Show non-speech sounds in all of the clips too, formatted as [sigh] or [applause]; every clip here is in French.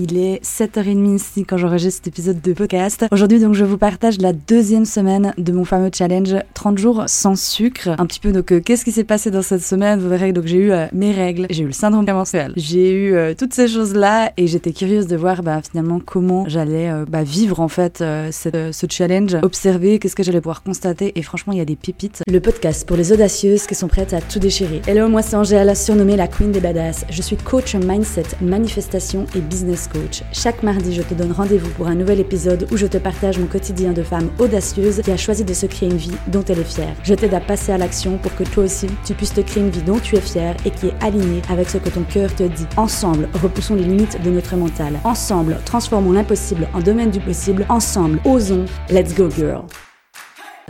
Il est 7h30 ici quand j'enregistre cet épisode de podcast. Aujourd'hui, donc, je vous partage la deuxième semaine de mon fameux challenge 30 jours sans sucre. Un petit peu, donc, euh, qu'est-ce qui s'est passé dans cette semaine? Vous verrez, donc, j'ai eu euh, mes règles, j'ai eu le syndrome menstruel, j'ai eu euh, toutes ces choses-là et j'étais curieuse de voir, bah, finalement, comment j'allais bah, vivre, en fait, ce challenge, observer qu'est-ce que j'allais pouvoir constater et franchement, il y a des pépites. Le podcast pour les audacieuses qui sont prêtes à tout déchirer. Hello, moi, c'est Angèle, surnommée la Queen des Badass. Je suis coach mindset, manifestation et business Chaque mardi, je te donne rendez-vous pour un nouvel épisode où je te partage mon quotidien de femme audacieuse qui a choisi de se créer une vie dont elle est fière. Je t'aide à passer à l'action pour que toi aussi, tu puisses te créer une vie dont tu es fière et qui est alignée avec ce que ton cœur te dit. Ensemble, repoussons les limites de notre mental. Ensemble, transformons l'impossible en domaine du possible. Ensemble, osons. Let's go, girl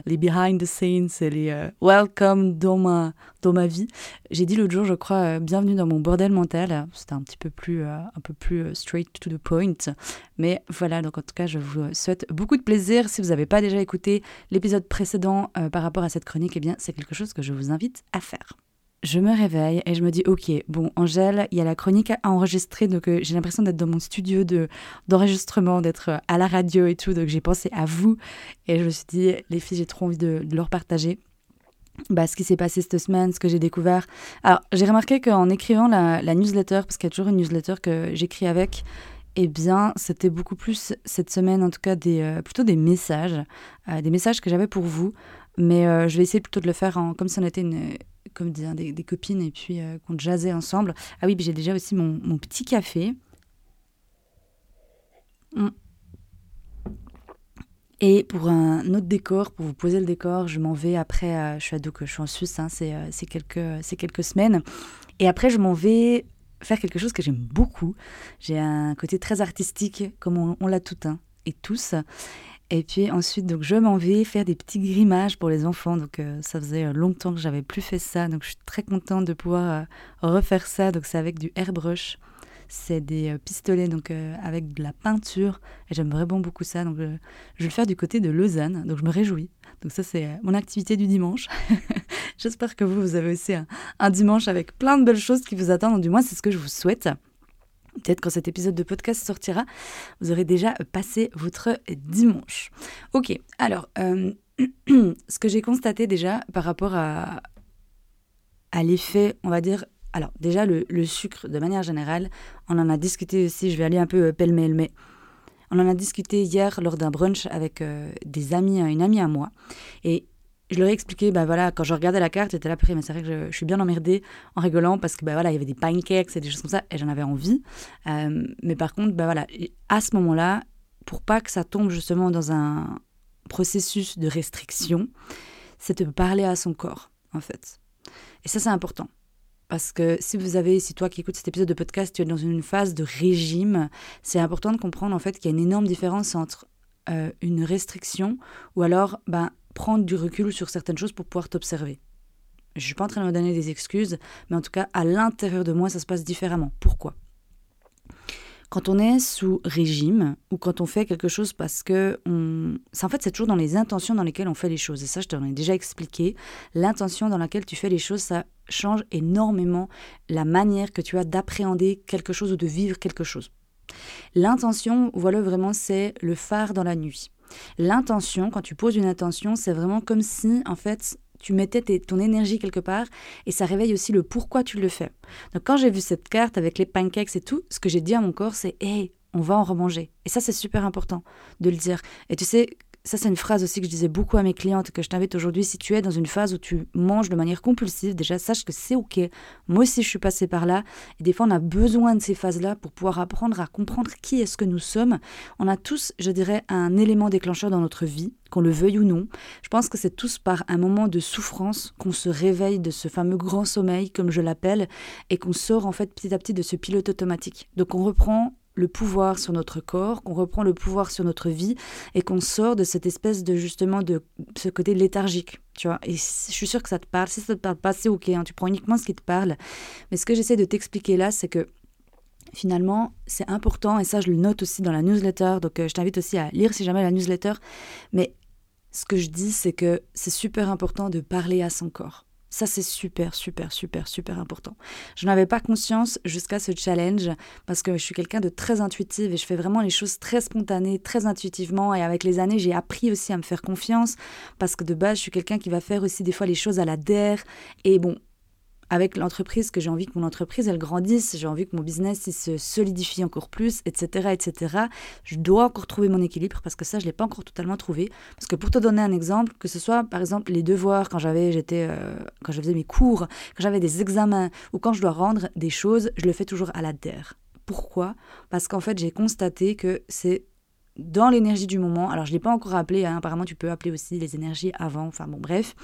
les behind the scenes les euh, welcome dans ma, dans ma vie. J'ai dit l'autre jour, je crois, euh, bienvenue dans mon bordel mental. C'était un petit peu plus, euh, un peu plus straight to the point. Mais voilà, donc en tout cas, je vous souhaite beaucoup de plaisir. Si vous n'avez pas déjà écouté l'épisode précédent par rapport à cette chronique, eh bien, c'est quelque chose que je vous invite à faire je me réveille et je me dis ok bon Angèle il y a la chronique à enregistrer donc euh, j'ai l'impression d'être dans mon studio de d'enregistrement d'être euh, à la radio et tout donc j'ai pensé à vous et je me suis dit les filles j'ai trop envie de, leur partager bah, ce qui s'est passé cette semaine, ce que j'ai découvert. Alors, j'ai remarqué qu'en écrivant la, newsletter, parce qu'il y a toujours une newsletter que j'écris avec, eh bien, c'était beaucoup plus cette semaine, en tout cas, des, euh, plutôt des messages, des messages que j'avais pour vous. Mais je vais essayer plutôt de le faire en, comme si on était une, comme dire, des, copines et puis euh, qu'on jazzait ensemble. Ah oui, j'ai déjà aussi mon, petit café. Mm. Et pour un autre décor, pour vous poser le décor, je m'en vais après, euh, je suis à je suis en Suisse, hein, c'est euh, quelques, quelques semaines. Et après, je m'en vais faire quelque chose que j'aime beaucoup. J'ai un côté très artistique, comme on, l'a tout un et tous. Et puis ensuite, donc je m'en vais faire des petits grimages pour les enfants. Donc euh, ça faisait euh, longtemps que j'avais plus fait ça. Donc je suis très contente de pouvoir euh, refaire ça. Donc c'est avec du airbrush. C'est des pistolets donc avec de la peinture. Et j'aime vraiment beaucoup ça. Donc je vais le faire du côté de Lausanne. Donc je me réjouis. Donc ça c'est mon activité du dimanche. [laughs] J'espère que vous, vous avez aussi un, un dimanche avec plein de belles choses qui vous attendent. Du moins c'est ce que je vous souhaite. Peut-être quand cet épisode de podcast sortira, vous aurez déjà passé votre dimanche. Ok, alors, euh, [clears throat] ce que j'ai constaté déjà par rapport à, à l'effet, on va dire, alors déjà le, sucre de manière générale, on en a discuté aussi, je vais aller un peu euh, pêle-mêle, mais on en a discuté hier lors d'un brunch avec euh, des amis, une amie à moi. Et je leur ai expliqué, bah voilà, quand je regardais la carte, j'étais là, mais c'est vrai que je, suis bien emmerdée en rigolant parce que bah voilà, il y avait des pancakes et des choses comme ça et j'en avais envie. Euh, mais par contre, bah voilà, à ce moment-là, pour pas que ça tombe justement dans un processus de restriction, c'est de parler à son corps, en fait. Et ça, c'est important. Parce que si vous avez, si toi qui écoutes cet épisode de podcast, tu es dans une phase de régime, c'est important de comprendre en fait qu'il y a une énorme différence entre euh, une restriction ou alors ben, prendre du recul sur certaines choses pour pouvoir t'observer. Je ne suis pas en train de me donner des excuses, mais en tout cas, à l'intérieur de moi, ça se passe différemment. Pourquoi? Quand on est sous régime ou quand on fait quelque chose parce que on... en fait c'est toujours dans les intentions dans lesquelles on fait les choses. Et ça je t'en ai déjà expliqué. L'intention dans laquelle tu fais les choses ça change énormément la manière que tu as d'appréhender quelque chose ou de vivre quelque chose. L'intention voilà vraiment c'est le phare dans la nuit L'intention, quand tu poses une intention, c'est vraiment comme si, en fait, tu mettais ton énergie quelque part et ça réveille aussi le pourquoi tu le fais. Donc quand j'ai vu cette carte avec les pancakes et tout, ce que j'ai dit à mon corps, c'est Hé, on va en remanger. Et ça, c'est super important de le dire. Et tu sais, ça, c'est une phrase aussi que je disais beaucoup à mes clientes que je t'invite aujourd'hui. Si tu es dans une phase où tu manges de manière compulsive, déjà sache que c'est OK. Moi aussi, je suis passée par là. Et des fois, on a besoin de ces phases-là pour pouvoir apprendre à comprendre qui est-ce que nous sommes. On a tous, je dirais, un élément déclencheur dans notre vie, qu'on le veuille ou non. Je pense que c'est tous par un moment de souffrance qu'on se réveille de ce fameux grand sommeil, comme je l'appelle, et qu'on sort en fait petit à petit de ce pilote automatique. Donc on reprend le pouvoir sur notre corps, qu'on reprend le pouvoir sur notre vie et qu'on sort de cette espèce de justement de ce côté léthargique. Tu vois, et je suis sûre que ça te parle. Si ça te parle pas, c'est ok. Hein, tu prends uniquement ce qui te parle. Mais ce que j'essaie de t'expliquer là, c'est que finalement, c'est important, et ça je le note aussi dans la newsletter, donc euh, je t'invite aussi à lire si jamais la newsletter, mais ce que je dis, c'est que c'est super important de parler à son corps. Ça, c'est super, super, super, super important. Je n'avais pas conscience jusqu'à ce challenge parce que je suis quelqu'un de très intuitive et je fais vraiment les choses très spontanées, très intuitivement. Et avec les années, j'ai appris aussi à me faire confiance parce que de base, je suis quelqu'un qui va faire aussi des fois les choses à la der. Et bon, avec l'entreprise, que j'ai envie que mon entreprise, elle grandisse, j'ai envie que mon business, il se solidifie encore plus, etc., etc. Je dois encore trouver mon équilibre parce que ça, je l'ai pas encore totalement trouvé. Parce que pour te donner un exemple, que ce soit, par exemple, les devoirs, quand j'avais, j'étais, euh, quand je faisais mes cours, quand j'avais des examens, ou quand je dois rendre des choses, je le fais toujours à la terre. Pourquoi? Parce qu'en fait, j'ai constaté que c'est dans l'énergie du moment. Alors, je ne l'ai pas encore appelé, hein, apparemment, tu peux appeler aussi les énergies avant, enfin bon, bref.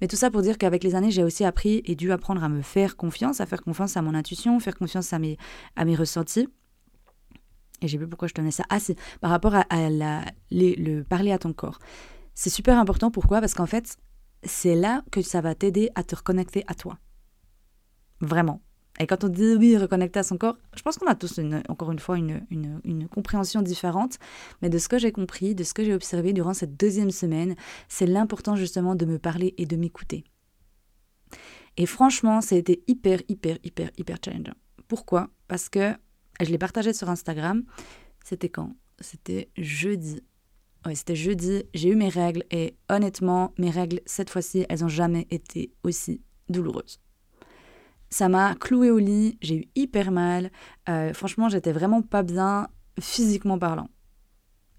Mais tout ça pour dire qu'avec les années, j'ai aussi appris et dû apprendre à me faire confiance, à faire confiance à mon intuition, faire confiance à mes, à mes ressentis. Et j'ai vu pourquoi je tenais ça. Ah, c'est par rapport à, la, le parler à ton corps. C'est super important. Pourquoi? Parce qu'en fait, c'est là que ça va t'aider à te reconnecter à toi. Vraiment. Et quand on dit oui, reconnecter à son corps, je pense qu'on a tous, encore une fois, une, une, compréhension différente. Mais de ce que j'ai compris, de ce que j'ai observé durant cette deuxième semaine, c'est l'important justement de me parler et de m'écouter. Et franchement, ça a été hyper, hyper, hyper, hyper challengeant. Pourquoi? Parce que je l'ai partagé sur Instagram. C'était quand? C'était jeudi. Oui, c'était jeudi. J'ai eu mes règles et honnêtement, mes règles, cette fois-ci, elles n'ont jamais été aussi douloureuses. Ça m'a cloué au lit, j'ai eu hyper mal. Euh, franchement, j'étais vraiment pas bien physiquement parlant.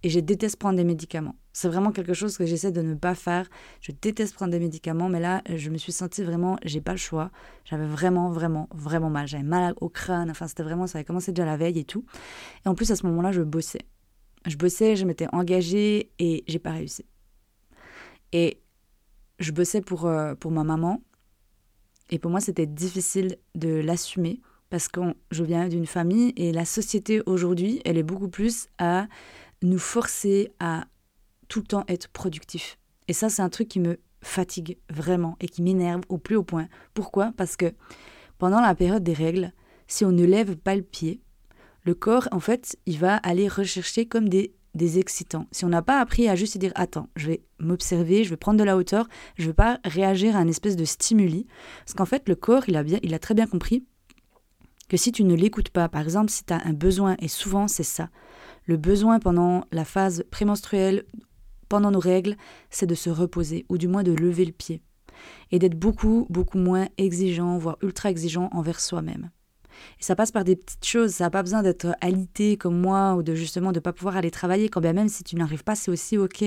Et je déteste prendre des médicaments. C'est vraiment quelque chose que j'essaie de ne pas faire. Je déteste prendre des médicaments, mais là, je me suis sentie vraiment, j'ai pas le choix. J'avais vraiment, vraiment, vraiment mal. J'avais mal au crâne. Enfin, c'était vraiment, ça avait commencé déjà la veille et tout. Et en plus, à ce moment-là, je bossais. Je bossais, je m'étais engagée et j'ai pas réussi. Et je bossais pour, euh, pour ma maman et pour moi, c'était difficile de l'assumer parce que je viens d'une famille et la société aujourd'hui, elle est beaucoup plus à nous forcer à tout le temps être productif. Et ça, c'est un truc qui me fatigue vraiment et qui m'énerve au plus haut point. Pourquoi? Parce que pendant la période des règles, si on ne lève pas le pied, le corps, en fait, il va aller rechercher comme des des excitants. Si on n'a pas appris à juste dire attends, je vais m'observer, je vais prendre de la hauteur, je vais pas réagir à un espèce de stimuli, parce qu'en fait le corps, il a, bien, il a très bien compris que si tu ne l'écoutes pas, par exemple si tu as un besoin, et souvent c'est ça, le besoin pendant la phase prémenstruelle, pendant nos règles, c'est de se reposer, ou du moins de lever le pied, et d'être beaucoup, beaucoup moins exigeant, voire ultra exigeant envers soi-même. Et ça passe par des petites choses. Ça n'a pas besoin d'être alité comme moi ou de justement de ne pas pouvoir aller travailler. Quand bien même si tu n'arrives pas, c'est aussi OK.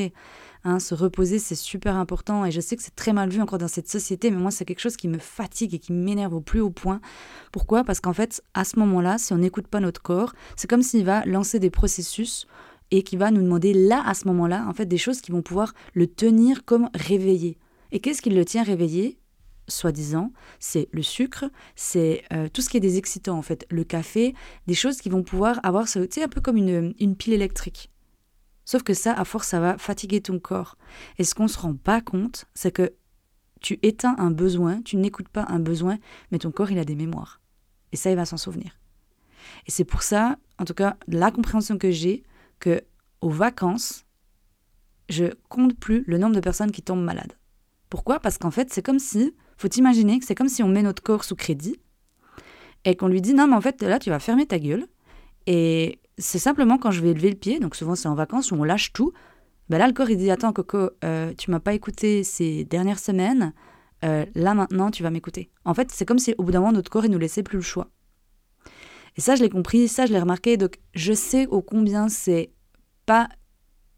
Hein, se reposer, c'est super important. Et je sais que c'est très mal vu encore dans cette société, mais moi, c'est quelque chose qui me fatigue et qui m'énerve au plus haut point. Pourquoi? Parce qu'en fait, à ce moment-là, si on n'écoute pas notre corps, c'est comme s'il va lancer des processus et qui va nous demander là, à ce moment-là, en fait, des choses qui vont pouvoir le tenir comme réveillé. Et qu'est-ce qui le tient réveillé? Soi-disant, c'est le sucre, c'est euh, tout ce qui est des excitants en fait, le café, des choses qui vont pouvoir avoir, tu sais, un peu comme une, une pile électrique. Sauf que ça, à force, ça va fatiguer ton corps. Et ce qu'on se rend pas compte, c'est que tu éteins un besoin, tu n'écoutes pas un besoin, mais ton corps, il a des mémoires. Et ça, il va s'en souvenir. Et c'est pour ça, en tout cas, la compréhension que j'ai, que aux vacances, je compte plus le nombre de personnes qui tombent malades. Pourquoi? Parce qu'en fait, c'est comme si faut imaginer que c'est comme si on met notre corps sous crédit et qu'on lui dit non, mais en fait, là, tu vas fermer ta gueule. Et c'est simplement quand je vais lever le pied, donc souvent c'est en vacances où on lâche tout. Ben là, le corps, il dit Attends, Coco, euh, tu m'as pas écouté ces dernières semaines. Euh, là, maintenant, tu vas m'écouter. En fait, c'est comme si au bout d'un moment, notre corps, il nous laissait plus le choix. Et ça, je l'ai compris, ça, je l'ai remarqué. Donc, je sais au combien c'est pas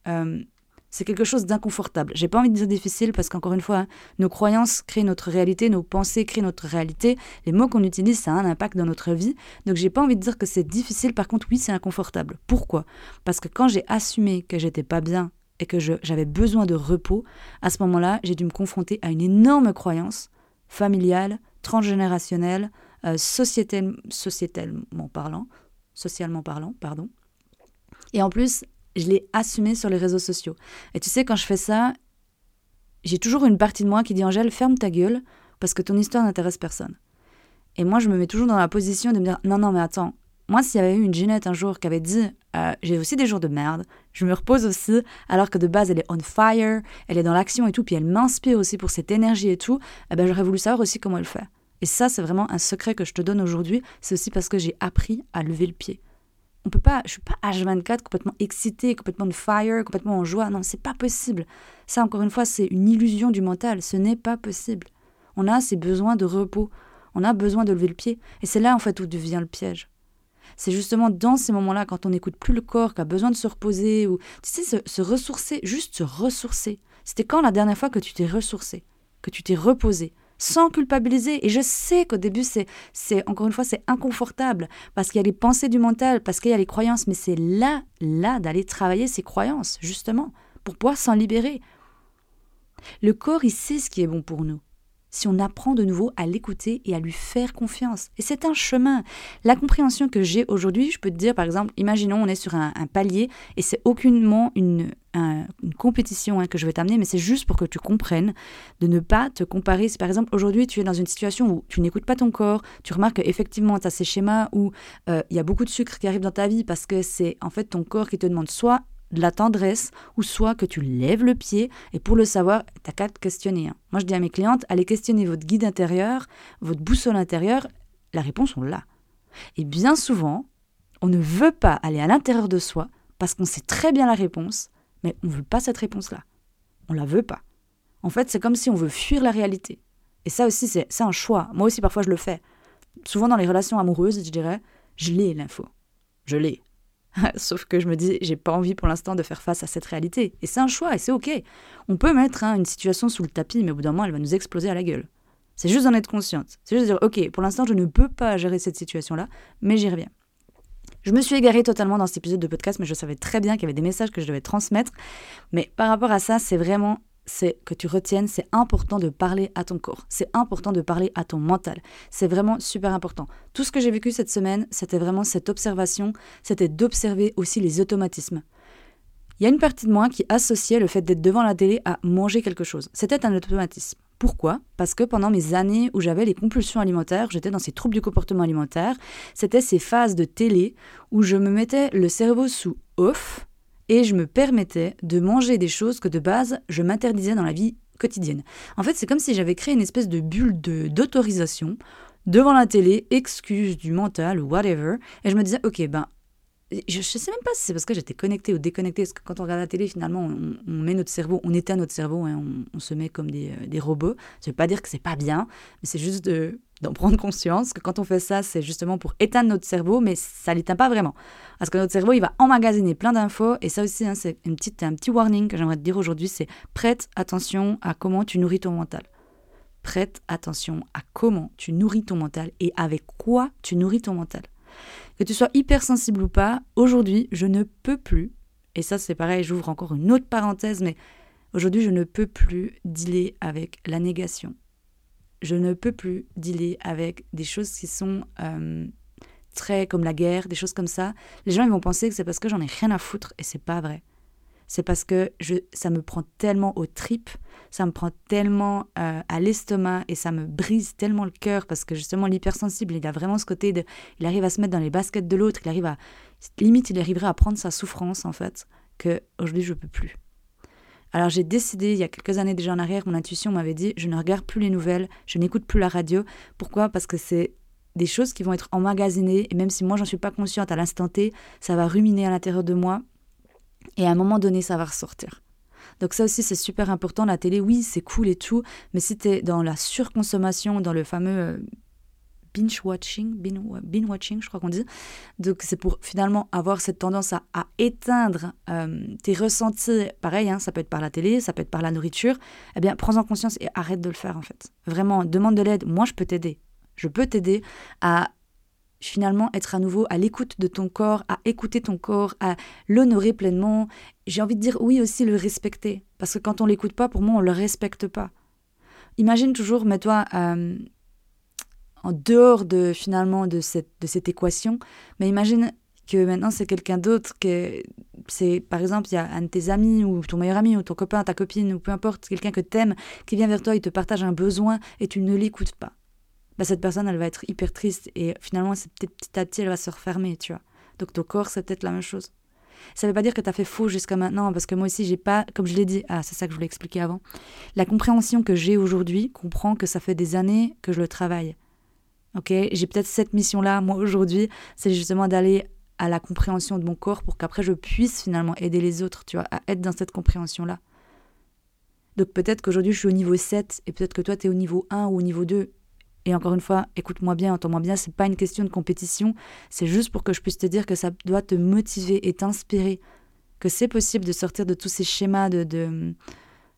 euh, c'est quelque chose d'inconfortable. J'ai pas envie de dire difficile parce qu'encore une fois, nos croyances créent notre réalité, nos pensées créent notre réalité. Les mots qu'on utilise, ça a un impact dans notre vie. Donc j'ai pas envie de dire que c'est difficile. Par contre, oui, c'est inconfortable. Pourquoi? Parce que quand j'ai assumé que j'étais pas bien et que j'avais besoin de repos, à ce moment-là, j'ai dû me confronter à une énorme croyance familiale, transgénérationnelle, euh, parlant, socialement parlant, pardon. Et en plus, je l'ai assumé sur les réseaux sociaux. Et tu sais, quand je fais ça, j'ai toujours une partie de moi qui dit Angèle, ferme ta gueule, parce que ton histoire n'intéresse personne. Et moi, je me mets toujours dans la position de me dire non, non, mais attends, moi, s'il y avait eu une Ginette un jour qui avait dit euh, J'ai aussi des jours de merde, je me repose aussi, alors que de base, elle est on fire, elle est dans l'action et tout, puis elle m'inspire aussi pour cette énergie et tout, eh ben, j'aurais voulu savoir aussi comment elle fait. Et ça, c'est vraiment un secret que je te donne aujourd'hui. C'est aussi parce que j'ai appris à lever le pied. On peut pas, je suis pas H24 complètement excitée, complètement de fire, complètement en joie. Non, c'est pas possible. Ça, encore une fois, c'est une illusion du mental. Ce n'est pas possible. On a ces besoins de repos. On a besoin de lever le pied. Et c'est là, en fait, où devient le piège. C'est justement dans ces moments-là, quand on n'écoute plus le corps, qui a besoin de se reposer, ou, tu sais, se, se ressourcer, juste se ressourcer. C'était quand la dernière fois que tu t'es ressourcé, que tu t'es reposé, sans culpabiliser. Et je sais qu'au début, c'est, c'est encore une fois, c'est inconfortable parce qu'il y a les pensées du mental, parce qu'il y a les croyances, mais c'est là, là, d'aller travailler ces croyances, justement, pour pouvoir s'en libérer. Le corps, il sait ce qui est bon pour nous si on apprend de nouveau à l'écouter et à lui faire confiance. Et c'est un chemin. La compréhension que j'ai aujourd'hui, je peux te dire, par exemple, imaginons on est sur un, palier et c'est aucunement une, compétition hein, que je vais t'amener, mais c'est juste pour que tu comprennes de ne pas te comparer. Si par exemple aujourd'hui tu es dans une situation où tu n'écoutes pas ton corps, tu remarques qu'effectivement tu as ces schémas où euh, il y a beaucoup de sucre qui arrive dans ta vie parce que c'est en fait ton corps qui te demande soit de la tendresse ou soit que tu lèves le pied. Et pour le savoir, tu qu'à te questionner. Hein. Moi, je dis à mes clientes, allez questionner votre guide intérieur, votre boussole intérieure. La réponse, on l'a. Et bien souvent, on ne veut pas aller à l'intérieur de soi parce qu'on sait très bien la réponse, mais on ne veut pas cette réponse-là. On la veut pas. En fait, c'est comme si on veut fuir la réalité. Et ça aussi, c'est un choix. Moi aussi, parfois, je le fais. Souvent dans les relations amoureuses, je dirais, je l'ai l'info. Je l'ai. [laughs] Sauf que je me dis, j'ai pas envie pour l'instant de faire face à cette réalité. Et c'est un choix, et c'est ok. On peut mettre hein, une situation sous le tapis, mais au bout d'un moment, elle va nous exploser à la gueule. C'est juste d'en être consciente. C'est juste de dire, ok, pour l'instant, je ne peux pas gérer cette situation-là, mais j'y reviens. Je me suis égarée totalement dans cet épisode de podcast, mais je savais très bien qu'il y avait des messages que je devais transmettre. Mais par rapport à ça, c'est vraiment c'est que tu retiennes, c'est important de parler à ton corps, c'est important de parler à ton mental. C'est vraiment super important. Tout ce que j'ai vécu cette semaine, c'était vraiment cette observation, c'était d'observer aussi les automatismes. Il y a une partie de moi qui associait le fait d'être devant la télé à manger quelque chose. C'était un automatisme. Pourquoi? Parce que pendant mes années où j'avais les compulsions alimentaires, j'étais dans ces troubles du comportement alimentaire, c'était ces phases de télé où je me mettais le cerveau sous off, et je me permettais de manger des choses que de base je m'interdisais dans la vie quotidienne. En fait, c'est comme si j'avais créé une espèce de bulle d'autorisation devant la télé, excuse du mental ou whatever, et je me disais, ok, ben je ne sais même pas si c'est parce que j'étais connectée ou déconnectée, parce que quand on regarde la télé, finalement, on, met notre cerveau, on éteint notre cerveau, et on, se met comme des, euh, robots. Ça ne veut pas dire que c'est pas bien, mais c'est juste d'en prendre conscience que quand on fait ça, c'est justement pour éteindre notre cerveau, mais ça l'éteint pas vraiment. Parce que notre cerveau, il va emmagasiner plein d'infos, et ça aussi, hein, c'est un petit warning que j'aimerais te dire aujourd'hui, c'est prête attention à comment tu nourris ton mental. Prête attention à comment tu nourris ton mental et avec quoi tu nourris ton mental. Que tu sois hypersensible ou pas, aujourd'hui, je ne peux plus, et ça c'est pareil, j'ouvre encore une autre parenthèse, mais aujourd'hui, je ne peux plus dealer avec la négation. Je ne peux plus dealer avec des choses qui sont euh, très comme la guerre, des choses comme ça. Les gens ils vont penser que c'est parce que j'en ai rien à foutre, et c'est pas vrai c'est parce que je, ça me prend tellement aux tripes, ça me prend tellement euh, à l'estomac et ça me brise tellement le cœur parce que justement l'hypersensible, il a vraiment ce côté de, il arrive à se mettre dans les baskets de l'autre, il arrive à, limite, il arriverait à prendre sa souffrance en fait, que aujourd'hui je peux plus. Alors j'ai décidé, il y a quelques années déjà en arrière, mon intuition m'avait dit, je ne regarde plus les nouvelles, je n'écoute plus la radio. Pourquoi? Parce que c'est des choses qui vont être emmagasinées, et même si moi j'en suis pas consciente à l'instant T, ça va ruminer à l'intérieur de moi, et à un moment donné, ça va ressortir. Donc ça aussi, c'est super important. La télé, oui, c'est cool et tout, mais si tu es dans la surconsommation, dans le fameux euh, binge-watching, binge-watching, je crois qu'on dit, donc c'est pour finalement avoir cette tendance à, éteindre euh, tes ressentis, pareil, hein, ça peut être par la télé, ça peut être par la nourriture, eh bien, prends en conscience et arrête de le faire en fait. Vraiment, demande de l'aide. Moi, je peux t'aider. Je peux t'aider à finalement être à nouveau à l'écoute de ton corps, à écouter ton corps, à l'honorer pleinement. J'ai envie de dire oui aussi le respecter, parce que quand on l'écoute pas, pour moi, on le respecte pas. Imagine toujours, mets-toi euh, en dehors de finalement de cette, de cette équation, mais imagine que maintenant c'est quelqu'un d'autre, que c'est par exemple il y a un de tes amis ou ton meilleur ami ou ton copain, ta copine ou peu importe, quelqu'un que t'aimes qui vient vers toi, il te partage un besoin et tu ne l'écoutes pas bah, cette personne, elle va être hyper triste et finalement, c'est peut-être petit à petit, elle va se refermer, tu vois. Donc ton corps, c'est peut-être la même chose. Ça ne veut pas dire que tu as fait faux jusqu'à maintenant, parce que moi aussi, j'ai pas, comme je l'ai dit, ah, c'est ça que je voulais expliquer avant. La compréhension que j'ai aujourd'hui comprend que ça fait des années que je le travaille. Ok, j'ai peut-être cette mission-là, moi aujourd'hui, c'est justement d'aller à la compréhension de mon corps pour qu'après je puisse finalement aider les autres, tu vois, à être dans cette compréhension-là. Donc peut-être qu'aujourd'hui je suis au niveau 7 et peut-être que toi tu es au niveau 1 ou au niveau 2. Et encore une fois, écoute-moi bien, entends-moi bien, c'est pas une question de compétition, c'est juste pour que je puisse te dire que ça doit te motiver et t'inspirer, que c'est possible de sortir de tous ces schémas de, de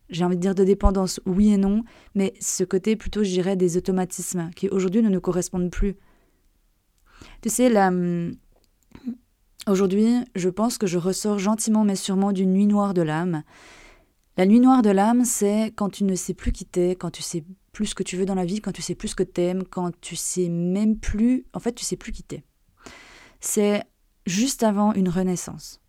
j'ai envie de dire de dépendance, oui et non, mais ce côté plutôt, je dirais, des automatismes qui aujourd'hui ne nous correspondent plus. Tu sais, la, Aujourd'hui, je pense que je ressors gentiment mais sûrement d'une nuit noire de l'âme. La nuit noire de l'âme, c'est quand tu ne sais plus qui t'es, quand tu sais plus ce que tu veux dans la vie, quand tu sais plus ce que t'aimes, quand tu sais même plus, en fait, tu sais plus qui t'es. C'est juste avant une renaissance.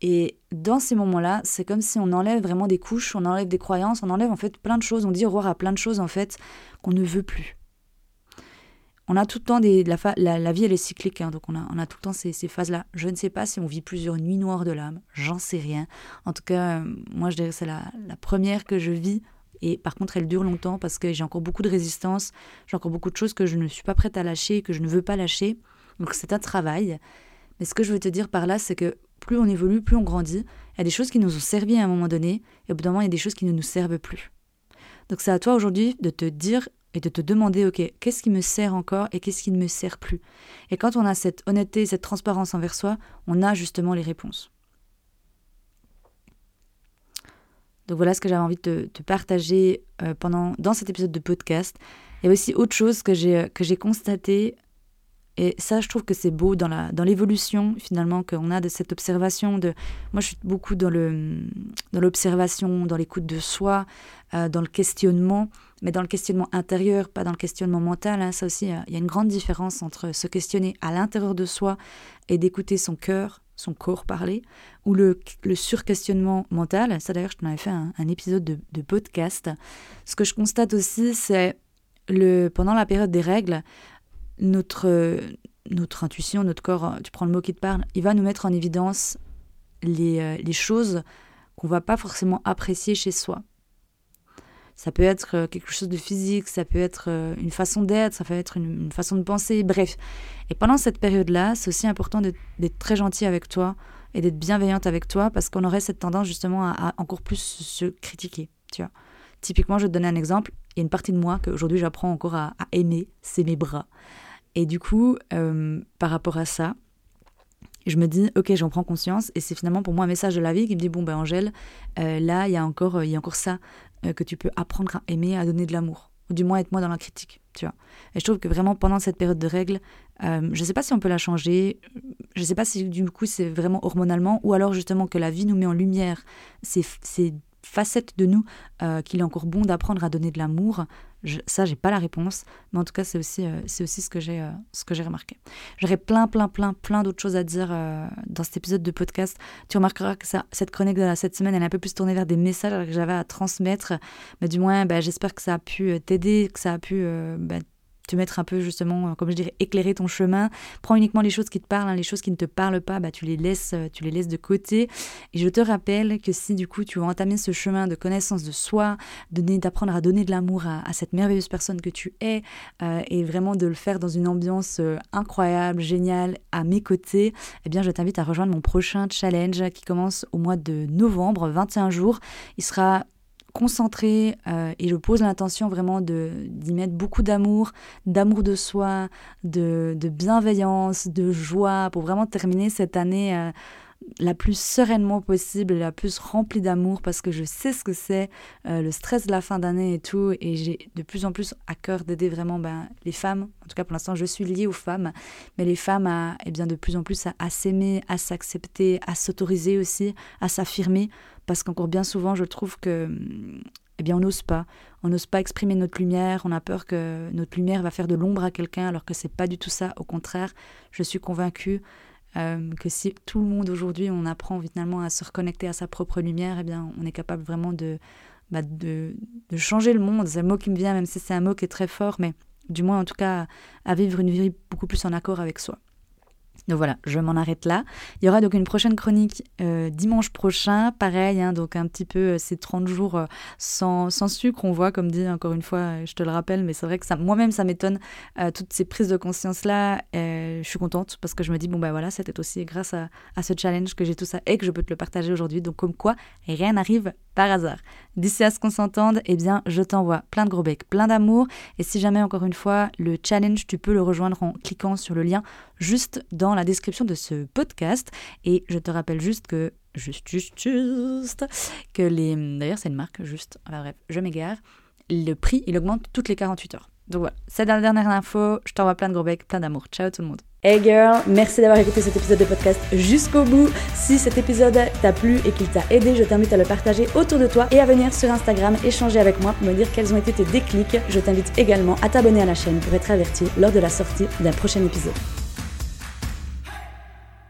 Et dans ces moments-là, c'est comme si on enlève vraiment des couches, on enlève des croyances, on enlève en fait plein de choses, on dit au revoir à plein de choses en fait qu'on ne veut plus on a tout le temps des. La, la, vie, elle est cyclique, hein, donc on a, on a tout le temps ces, phases-là. Je ne sais pas si on vit plusieurs nuits noires de l'âme, j'en sais rien. En tout cas, euh, moi, je dirais que c'est la, première que je vis. Et par contre, elle dure longtemps parce que j'ai encore beaucoup de résistance, j'ai encore beaucoup de choses que je ne suis pas prête à lâcher, que je ne veux pas lâcher. Donc c'est un travail. Mais ce que je veux te dire par là, c'est que plus on évolue, plus on grandit. Il y a des choses qui nous ont servi à un moment donné, et au bout d'un moment, il y a des choses qui ne nous servent plus. Donc c'est à toi aujourd'hui de te dire et de te demander, ok, qu'est-ce qui me sert encore et qu'est-ce qui ne me sert plus? Et quand on a cette honnêteté, cette transparence envers soi, on a justement les réponses. Donc voilà ce que j'avais envie de te, partager euh, pendant, dans cet épisode de podcast. Il y a aussi autre chose que j'ai, que j'ai constaté et ça, je trouve que c'est beau dans, dans l'évolution, finalement, qu'on a de cette observation. De... Moi, je suis beaucoup dans, dans l'observation, dans l'écoute de soi, euh, dans le questionnement, mais dans le questionnement intérieur, pas dans le questionnement mental. Hein. Ça aussi, il y a une grande différence entre se questionner à l'intérieur de soi et d'écouter son cœur, son corps parler, ou le, surquestionnement mental. Ça, d'ailleurs, je t'en avais fait un, un épisode de, de podcast. Ce que je constate aussi, c'est le, pendant la période des règles, notre, notre intuition, notre corps, tu prends le mot qui te parle, il va nous mettre en évidence les, euh, les choses qu'on va pas forcément apprécier chez soi. Ça peut être euh, quelque chose de physique, ça peut être euh, une façon d'être, ça peut être une, façon de penser, bref. Et pendant cette période-là, c'est aussi important d'être très gentil avec toi et d'être bienveillante avec toi parce qu'on aurait cette tendance justement à, encore plus se critiquer, tu vois. Typiquement, je vais te donner un exemple. Il y a une partie de moi qu'aujourd'hui j'apprends encore à, aimer, c'est mes bras. Et du coup, euh, par rapport à ça, je me dis, ok, j'en prends conscience, et c'est finalement pour moi un message de la vie qui me dit, bon, ben Angèle, là, il y, a encore, il y a encore ça que tu peux apprendre à aimer, à donner de l'amour, ou du moins être moins dans la critique, tu vois. Et je trouve que vraiment pendant cette période de règles, je ne sais pas si on peut la changer, je ne sais pas si du coup c'est vraiment hormonalement, ou alors justement que la vie nous met en lumière ces, ces facette de nous euh, qu'il est encore bon d'apprendre à donner de l'amour. Je, ça, j'ai pas la réponse, mais en tout cas, c'est aussi, euh, c'est aussi ce que j'ai, euh, ce que j'ai remarqué. J'aurais plein, plein, plein, plein d'autres choses à dire dans cet épisode de podcast. Tu remarqueras que cette chronique de cette semaine, elle est un peu plus tournée vers des messages que j'avais à transmettre, mais du moins, bah, j'espère que ça a pu t'aider, que ça a pu bah, te mettre un peu justement, euh, comme je dirais, éclairer ton chemin. Prends uniquement les choses qui te parlent, hein, les choses qui ne te parlent pas, bah, tu les laisses, euh, tu les laisses de côté. Et je te rappelle que si du coup tu veux entamer ce chemin de connaissance de soi, d'apprendre à donner de l'amour à, cette merveilleuse personne que tu es, euh, et vraiment de le faire dans une ambiance incroyable, géniale, à mes côtés, eh bien je t'invite à rejoindre mon prochain challenge qui commence au mois de novembre, 21 jours. Il sera concentré euh, et je pose l'intention vraiment d'y mettre beaucoup d'amour, d'amour de soi, de, bienveillance, de joie pour vraiment terminer cette année euh, la plus sereinement possible, la plus remplie d'amour parce que je sais ce que c'est, euh, le stress de la fin d'année et tout. Et j'ai de plus en plus à cœur d'aider vraiment ben, les femmes. En tout cas, pour l'instant, je suis liée aux femmes, mais les femmes à, eh bien, de plus en plus à, s'aimer, à s'accepter, à s'autoriser aussi, à s'affirmer. Parce qu'encore bien souvent, je trouve que eh bien, on n'ose pas. On n'ose pas exprimer notre lumière. On a peur que notre lumière va faire de l'ombre à quelqu'un, alors que c'est pas du tout ça. Au contraire, je suis convaincue euh, que si tout le monde aujourd'hui, on apprend finalement à se reconnecter à sa propre lumière, eh bien, on est capable vraiment de, bah, de, de, changer le monde. C'est le mot qui me vient, même si c'est un mot qui est très fort, mais du moins en tout cas à vivre une vie beaucoup plus en accord avec soi. Donc voilà, je m'en arrête là. Il y aura donc une prochaine chronique euh, dimanche prochain, pareil, hein, donc un petit peu euh, ces 30 jours euh, sans, sans, sucre, on voit, comme dit encore une fois, je te le rappelle, mais c'est vrai que moi-même ça m'étonne, toutes ces prises de conscience-là. je suis contente parce que je me dis, bon ben voilà, c'était aussi grâce à, ce challenge que j'ai tout ça et que je peux te le partager aujourd'hui. Donc comme quoi, rien n'arrive par hasard. D'ici à ce qu'on s'entende, eh bien, je t'envoie plein de gros becs, plein d'amour. Et si jamais, encore une fois, le challenge, tu peux le rejoindre en cliquant sur le lien juste dans la description de ce podcast. Et je te rappelle juste que, juste, juste, juste, que les. D'ailleurs, c'est une marque, juste. Enfin bref, je m'égare. Le prix, il augmente toutes les 48 heures. Donc voilà, c'est la dernière info. Je t'envoie plein de gros becs, plein d'amour. Ciao tout le monde. Hey girl, merci d'avoir écouté cet épisode de podcast jusqu'au bout. Si cet épisode t'a plu et qu'il t'a aidé, je t'invite à le partager autour de toi et à venir sur Instagram échanger avec moi pour me dire quels ont été tes déclics. Je t'invite également à t'abonner à la chaîne pour être averti lors de la sortie d'un prochain épisode.